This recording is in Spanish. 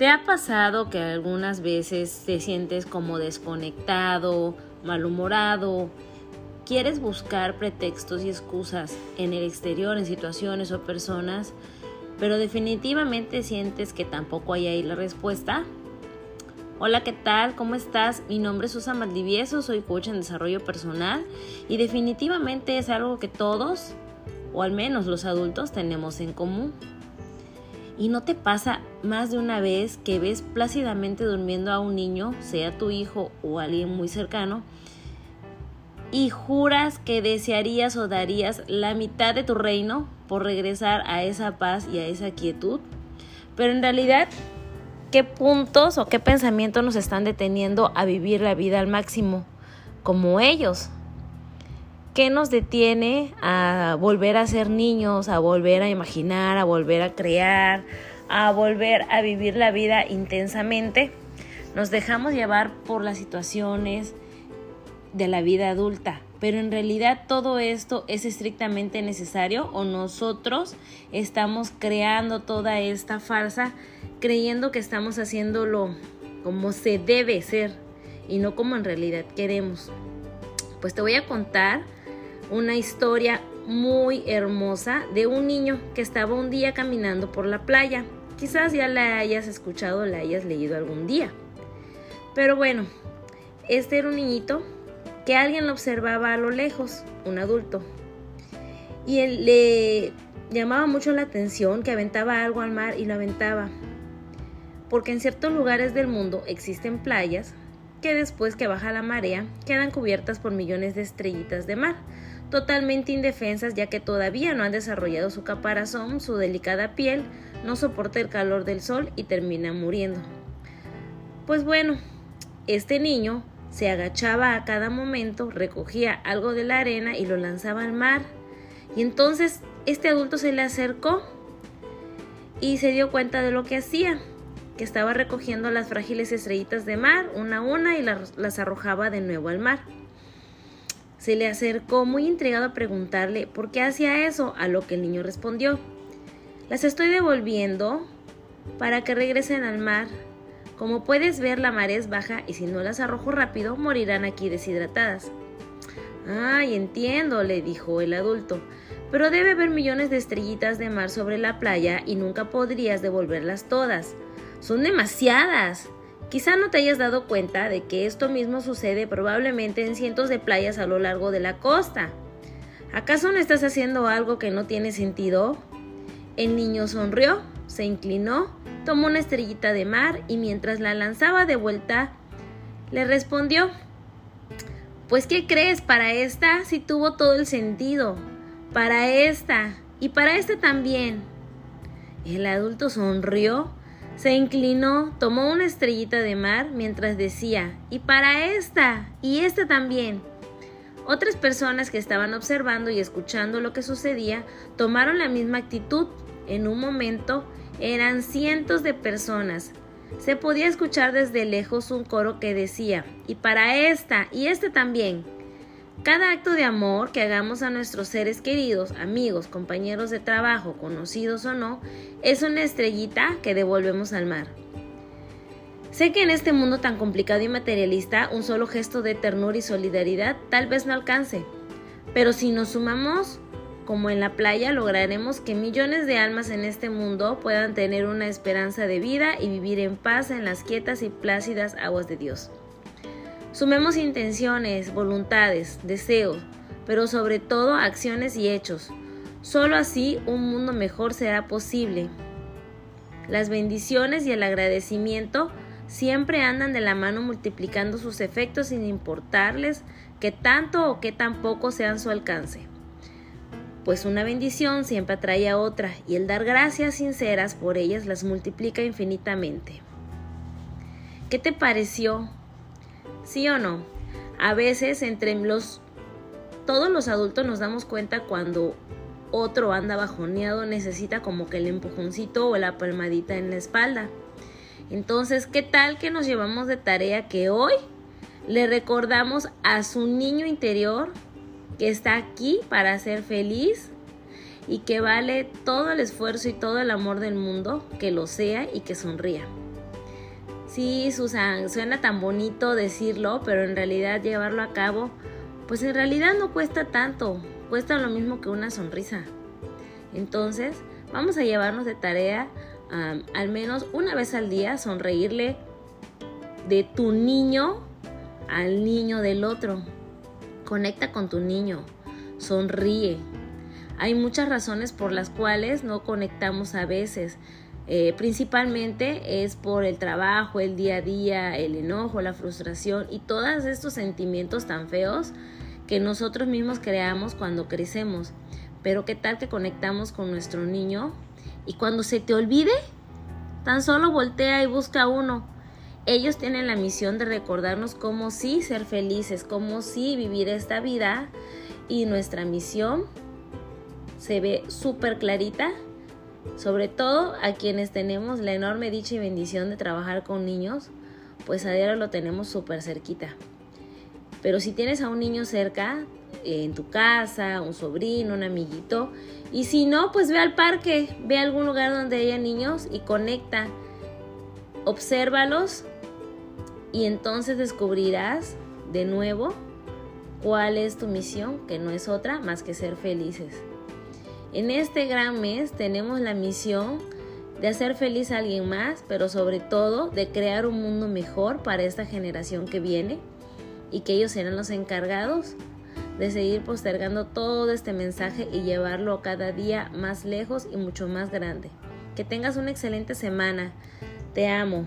¿Te ha pasado que algunas veces te sientes como desconectado, malhumorado? ¿Quieres buscar pretextos y excusas en el exterior, en situaciones o personas, pero definitivamente sientes que tampoco hay ahí la respuesta? Hola, ¿qué tal? ¿Cómo estás? Mi nombre es Susan Maldivieso, soy coach en desarrollo personal y definitivamente es algo que todos, o al menos los adultos, tenemos en común. ¿Y no te pasa más de una vez que ves plácidamente durmiendo a un niño, sea tu hijo o alguien muy cercano, y juras que desearías o darías la mitad de tu reino por regresar a esa paz y a esa quietud? Pero en realidad, ¿qué puntos o qué pensamientos nos están deteniendo a vivir la vida al máximo como ellos? ¿Qué nos detiene a volver a ser niños, a volver a imaginar, a volver a crear, a volver a vivir la vida intensamente? Nos dejamos llevar por las situaciones de la vida adulta, pero en realidad todo esto es estrictamente necesario o nosotros estamos creando toda esta farsa creyendo que estamos haciéndolo como se debe ser y no como en realidad queremos. Pues te voy a contar una historia muy hermosa de un niño que estaba un día caminando por la playa. Quizás ya la hayas escuchado la hayas leído algún día. Pero bueno, este era un niñito que alguien lo observaba a lo lejos, un adulto. Y él le llamaba mucho la atención que aventaba algo al mar y lo aventaba. Porque en ciertos lugares del mundo existen playas que después que baja la marea quedan cubiertas por millones de estrellitas de mar, totalmente indefensas ya que todavía no han desarrollado su caparazón, su delicada piel no soporta el calor del sol y termina muriendo. Pues bueno, este niño se agachaba a cada momento, recogía algo de la arena y lo lanzaba al mar. Y entonces este adulto se le acercó y se dio cuenta de lo que hacía, que estaba recogiendo las frágiles estrellitas de mar una a una y las, arrojaba de nuevo al mar. Se le acercó muy intrigado a preguntarle por qué hacía eso, a lo que el niño respondió, las estoy devolviendo para que regresen al mar. Como puedes ver, la marea es baja y si no las arrojo rápido, morirán aquí deshidratadas. Ay, entiendo, le dijo el adulto, pero debe haber millones de estrellitas de mar sobre la playa y nunca podrías devolverlas todas. Son demasiadas. Quizá no te hayas dado cuenta de que esto mismo sucede probablemente en cientos de playas a lo largo de la costa. ¿Acaso no estás haciendo algo que no tiene sentido? El niño sonrió, se inclinó, tomó una estrellita de mar y mientras la lanzaba de vuelta, le respondió, Pues ¿qué crees? Para esta sí tuvo todo el sentido. Para esta y para esta también. El adulto sonrió se inclinó, tomó una estrellita de mar mientras decía, y para esta, y esta también. Otras personas que estaban observando y escuchando lo que sucedía tomaron la misma actitud. En un momento eran cientos de personas. Se podía escuchar desde lejos un coro que decía, y para esta, y esta también. Cada acto de amor que hagamos a nuestros seres queridos, amigos, compañeros de trabajo, conocidos o no, es una estrellita que devolvemos al mar. Sé que en este mundo tan complicado y materialista un solo gesto de ternura y solidaridad tal vez no alcance, pero si nos sumamos, como en la playa, lograremos que millones de almas en este mundo puedan tener una esperanza de vida y vivir en paz en las quietas y plácidas aguas de Dios. Sumemos intenciones, voluntades, deseos, pero sobre todo acciones y hechos. Solo así un mundo mejor será posible. Las bendiciones y el agradecimiento siempre andan de la mano multiplicando sus efectos sin importarles que tanto o que tan poco sean su alcance. Pues una bendición siempre atrae a otra y el dar gracias sinceras por ellas las multiplica infinitamente. ¿Qué te pareció ¿Sí o no? A veces entre los todos los adultos nos damos cuenta cuando otro anda bajoneado, necesita como que el empujoncito o la palmadita en la espalda. Entonces, ¿qué tal que nos llevamos de tarea que hoy le recordamos a su niño interior que está aquí para ser feliz y que vale todo el esfuerzo y todo el amor del mundo, que lo sea y que sonría? Sí, Susan, suena tan bonito decirlo, pero en realidad llevarlo a cabo, pues en realidad no cuesta tanto, cuesta lo mismo que una sonrisa. Entonces, vamos a llevarnos de tarea al menos una vez al día sonreírle de tu niño al niño del otro. Conecta con tu niño, sonríe. Hay muchas razones por las cuales no conectamos a veces. Eh, principalmente es por el trabajo, el día a día, el enojo, la frustración y todos estos sentimientos tan feos que nosotros mismos creamos cuando crecemos. Pero qué tal que conectamos con nuestro niño y cuando se te olvide, tan solo voltea y busca uno. Ellos tienen la misión de recordarnos cómo sí ser felices, cómo sí vivir esta vida y nuestra misión se ve súper clarita, sobre todo a quienes tenemos la enorme dicha y bendición de trabajar con niños, pues a diario lo tenemos súper cerquita. Pero si tienes a un niño cerca, en tu casa, un sobrino, un amiguito. Y si no, pues ve al parque, ve a algún lugar donde haya niños y conecta. Obsérvalos y entonces descubrirás de nuevo cuál es tu misión, que no es otra más que ser felices. En este gran mes tenemos la misión de hacer feliz a alguien más, pero sobre todo de crear un mundo mejor para esta generación que viene y que ellos serán los encargados de seguir postergando todo este mensaje y llevarlo cada día más lejos y mucho más grande. Que tengas una excelente semana. Te amo.